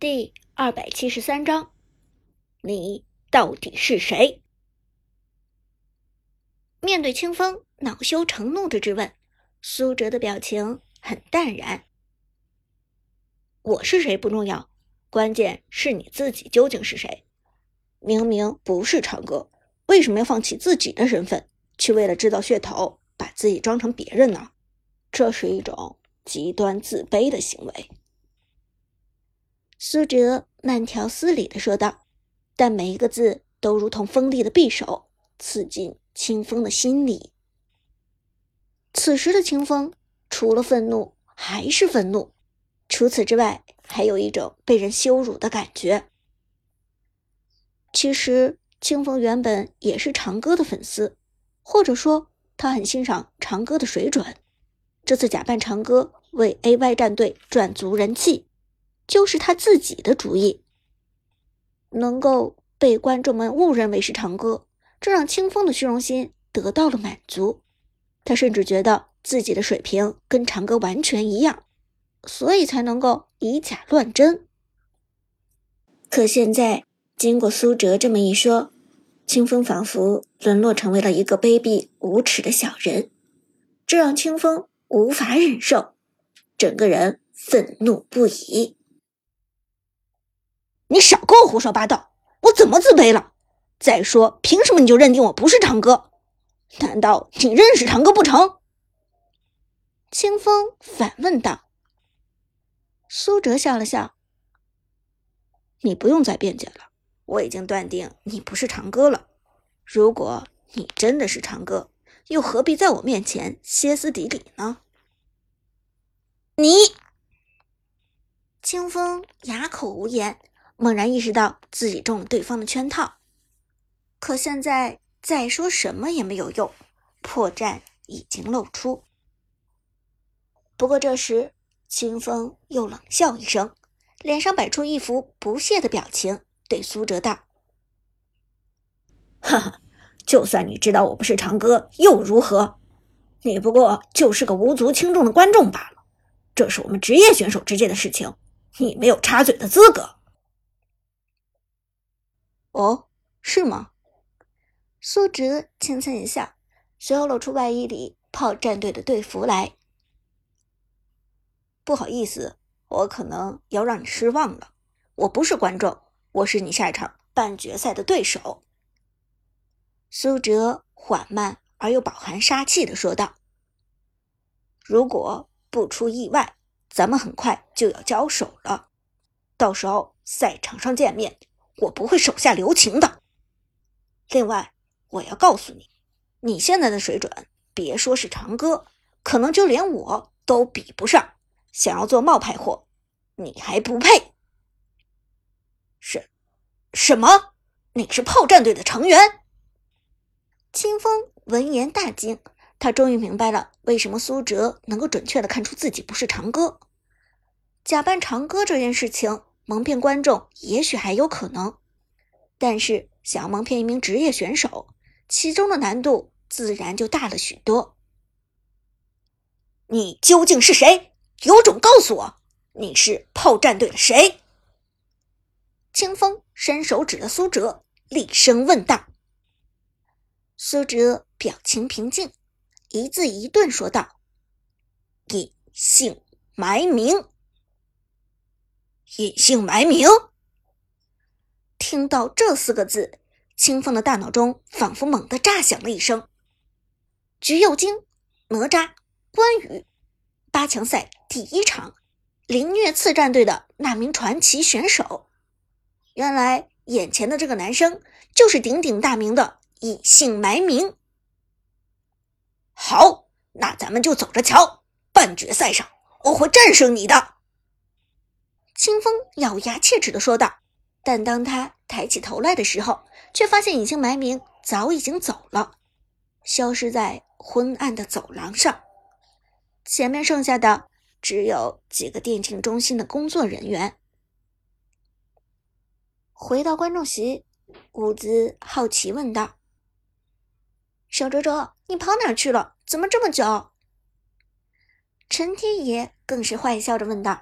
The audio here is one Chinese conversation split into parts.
第二百七十三章，你到底是谁？面对清风恼羞成怒的质问，苏哲的表情很淡然。我是谁不重要，关键是你自己究竟是谁？明明不是长歌，为什么要放弃自己的身份，去为了制造噱头，把自己装成别人呢？这是一种极端自卑的行为。苏哲慢条斯理的说道，但每一个字都如同锋利的匕首，刺进清风的心里。此时的清风，除了愤怒还是愤怒，除此之外，还有一种被人羞辱的感觉。其实，清风原本也是长歌的粉丝，或者说，他很欣赏长歌的水准。这次假扮长歌为 AY 战队赚足人气。就是他自己的主意，能够被观众们误认为是长歌，这让清风的虚荣心得到了满足。他甚至觉得自己的水平跟长歌完全一样，所以才能够以假乱真。可现在经过苏哲这么一说，清风仿佛沦落成为了一个卑鄙无耻的小人，这让清风无法忍受，整个人愤怒不已。你少给我胡说八道！我怎么自卑了？再说，凭什么你就认定我不是长歌？难道你认识长歌不成？清风反问道。苏哲笑了笑：“你不用再辩解了，我已经断定你不是长歌了。如果你真的是长歌，又何必在我面前歇斯底里呢？”你，清风哑口无言。猛然意识到自己中了对方的圈套，可现在再说什么也没有用，破绽已经露出。不过这时，清风又冷笑一声，脸上摆出一副不屑的表情，对苏哲道：“哈哈，就算你知道我不是长歌，又如何？你不过就是个无足轻重的观众罢了。这是我们职业选手之间的事情，你没有插嘴的资格。”哦，是吗？苏哲轻轻一笑，随后露出外衣里炮战队的队服来。不好意思，我可能要让你失望了。我不是观众，我是你下一场半决赛的对手。苏哲缓慢而又饱含杀气的说道：“如果不出意外，咱们很快就要交手了，到时候赛场上见面。”我不会手下留情的。另外，我要告诉你，你现在的水准，别说是长歌，可能就连我都比不上。想要做冒牌货，你还不配。是，什么？你是炮战队的成员？清风闻言大惊，他终于明白了为什么苏哲能够准确的看出自己不是长歌。假扮长歌这件事情。蒙骗观众也许还有可能，但是想要蒙骗一名职业选手，其中的难度自然就大了许多。你究竟是谁？有种告诉我，你是炮战队的谁？清风伸手指着苏哲，厉声问道。苏哲表情平静，一字一顿说道：“隐姓埋名。”隐姓埋名。听到这四个字，清风的大脑中仿佛猛地炸响了一声。橘右京、哪吒、关羽，八强赛第一场，凌虐次战队的那名传奇选手，原来眼前的这个男生就是鼎鼎大名的隐姓埋名。好，那咱们就走着瞧，半决赛上我会战胜你的。清风咬牙切齿的说道，但当他抬起头来的时候，却发现隐姓埋名早已经走了，消失在昏暗的走廊上。前面剩下的只有几个电竞中心的工作人员。回到观众席，伍兹好奇问道：“小哲哲，你跑哪去了？怎么这么久？”陈天野更是坏笑着问道。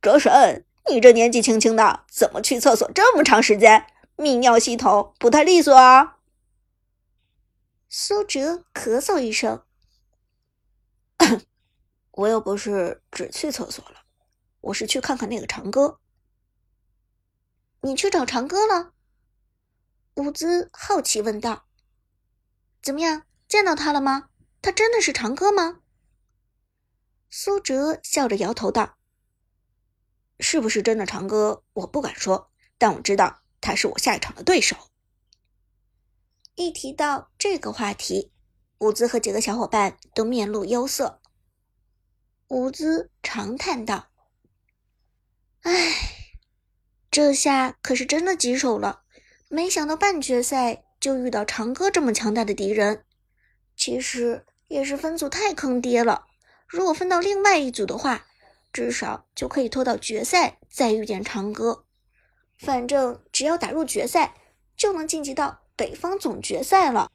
哲神，你这年纪轻轻的，怎么去厕所这么长时间？泌尿系统不太利索啊！苏哲咳嗽一声：“我又不是只去厕所了，我是去看看那个长歌。”你去找长歌了？伍兹好奇问道：“怎么样，见到他了吗？他真的是长歌吗？”苏哲笑着摇头道：“是不是真的长歌，我不敢说，但我知道他是我下一场的对手。”一提到这个话题，伍兹和几个小伙伴都面露忧色。伍兹长叹道：“唉，这下可是真的棘手了。没想到半决赛就遇到长歌这么强大的敌人。其实也是分组太坑爹了。如果分到另外一组的话，至少就可以拖到决赛再遇见长歌。反正只要打入决赛，就能晋级到。”北方总决赛了，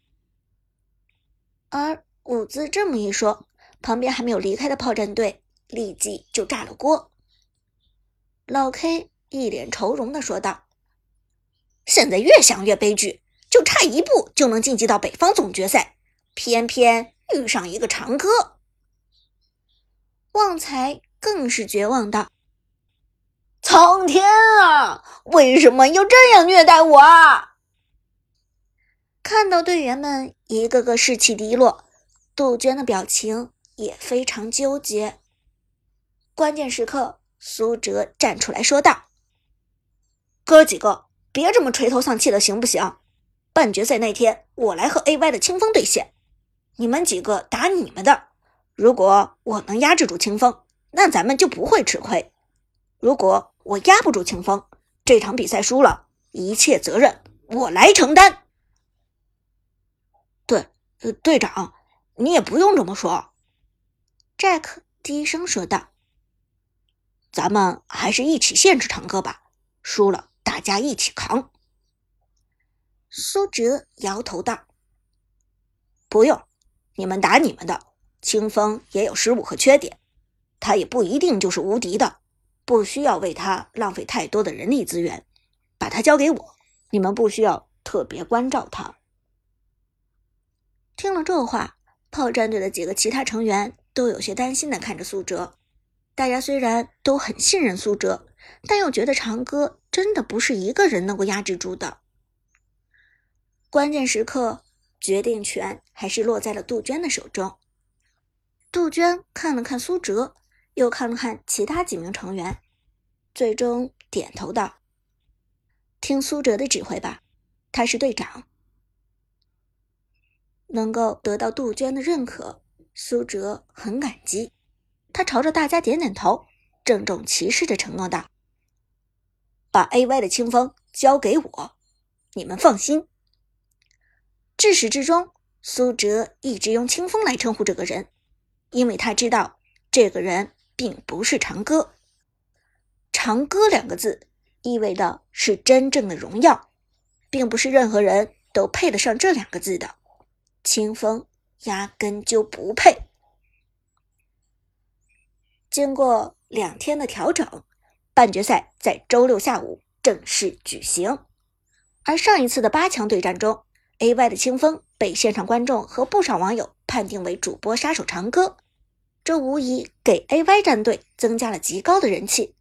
而伍兹这么一说，旁边还没有离开的炮战队立即就炸了锅。老 K 一脸愁容的说道：“现在越想越悲剧，就差一步就能晋级到北方总决赛，偏偏遇上一个长歌。”旺财更是绝望道：“苍天啊，为什么要这样虐待我啊？”看到队员们一个个士气低落，杜鹃的表情也非常纠结。关键时刻，苏哲站出来说道：“哥几个，别这么垂头丧气的，行不行？半决赛那天，我来和 AY 的清风对线，你们几个打你们的。如果我能压制住清风，那咱们就不会吃亏；如果我压不住清风，这场比赛输了，一切责任我来承担。”对，呃队长，你也不用这么说。” ”Jack 低声说道，“咱们还是一起限制长歌吧，输了大家一起扛。”苏哲摇头道：“不用，你们打你们的。清风也有失误和缺点，他也不一定就是无敌的，不需要为他浪费太多的人力资源。把他交给我，你们不需要特别关照他。”听了这话，炮战队的几个其他成员都有些担心的看着苏哲。大家虽然都很信任苏哲，但又觉得长歌真的不是一个人能够压制住的。关键时刻，决定权还是落在了杜鹃的手中。杜鹃看了看苏哲，又看了看其他几名成员，最终点头道：“听苏哲的指挥吧，他是队长。”能够得到杜鹃的认可，苏哲很感激。他朝着大家点点头，郑重其事的承诺道：“把 A.Y 的清风交给我，你们放心。”至始至终，苏哲一直用清风来称呼这个人，因为他知道这个人并不是长歌。长歌两个字意味的是真正的荣耀，并不是任何人都配得上这两个字的。清风压根就不配。经过两天的调整，半决赛在周六下午正式举行。而上一次的八强对战中，AY 的清风被现场观众和不少网友判定为主播杀手长歌，这无疑给 AY 战队增加了极高的人气。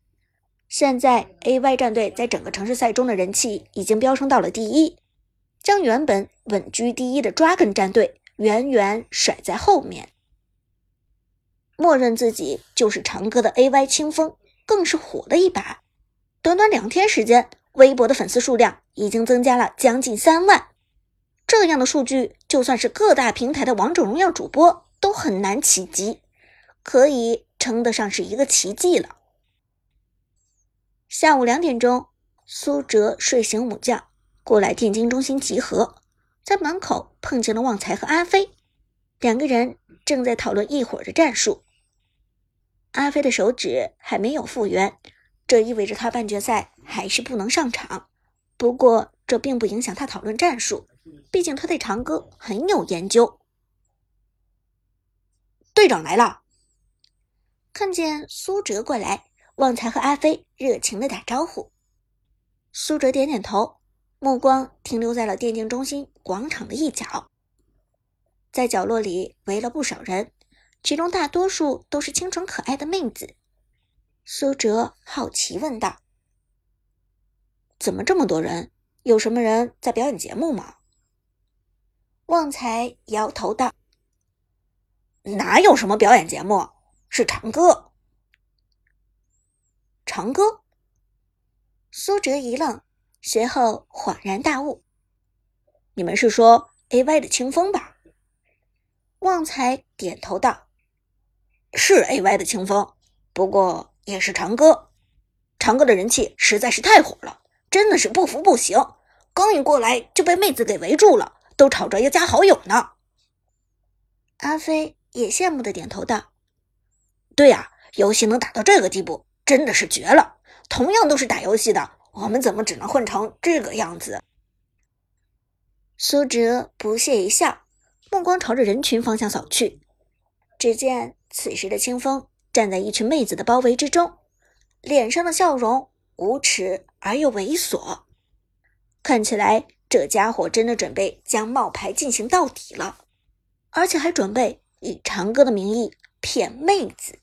现在，AY 战队在整个城市赛中的人气已经飙升到了第一。将原本稳居第一的 Dragon 战队远远甩在后面，默认自己就是长歌的 AY 清风更是火了一把。短短两天时间，微博的粉丝数量已经增加了将近三万。这样的数据，就算是各大平台的王者荣耀主播都很难企及，可以称得上是一个奇迹了。下午两点钟，苏哲睡醒午觉。过来电竞中心集合，在门口碰见了旺财和阿飞，两个人正在讨论一会儿的战术。阿飞的手指还没有复原，这意味着他半决赛还是不能上场。不过这并不影响他讨论战术，毕竟他对长歌很有研究。队长来了，看见苏哲过来，旺财和阿飞热情的打招呼。苏哲点点头，目光停留在了电竞中心广场的一角。在角落里围了不少人，其中大多数都是清纯可爱的妹子。苏哲好奇问道：“怎么这么多人？有什么人在表演节目吗？”旺财摇头道：“哪有什么表演节目，是长歌。”长歌。苏哲一愣，随后恍然大悟：“你们是说 A Y 的清风吧？”旺财点头道：“是 A Y 的清风，不过也是长歌。长歌的人气实在是太火了，真的是不服不行。刚一过来就被妹子给围住了，都吵着要加好友呢。”阿飞也羡慕的点头道：“对呀，游戏能打到这个地步，真的是绝了。”同样都是打游戏的，我们怎么只能混成这个样子？苏哲不屑一笑，目光朝着人群方向扫去。只见此时的清风站在一群妹子的包围之中，脸上的笑容无耻而又猥琐，看起来这家伙真的准备将冒牌进行到底了，而且还准备以长歌的名义骗妹子。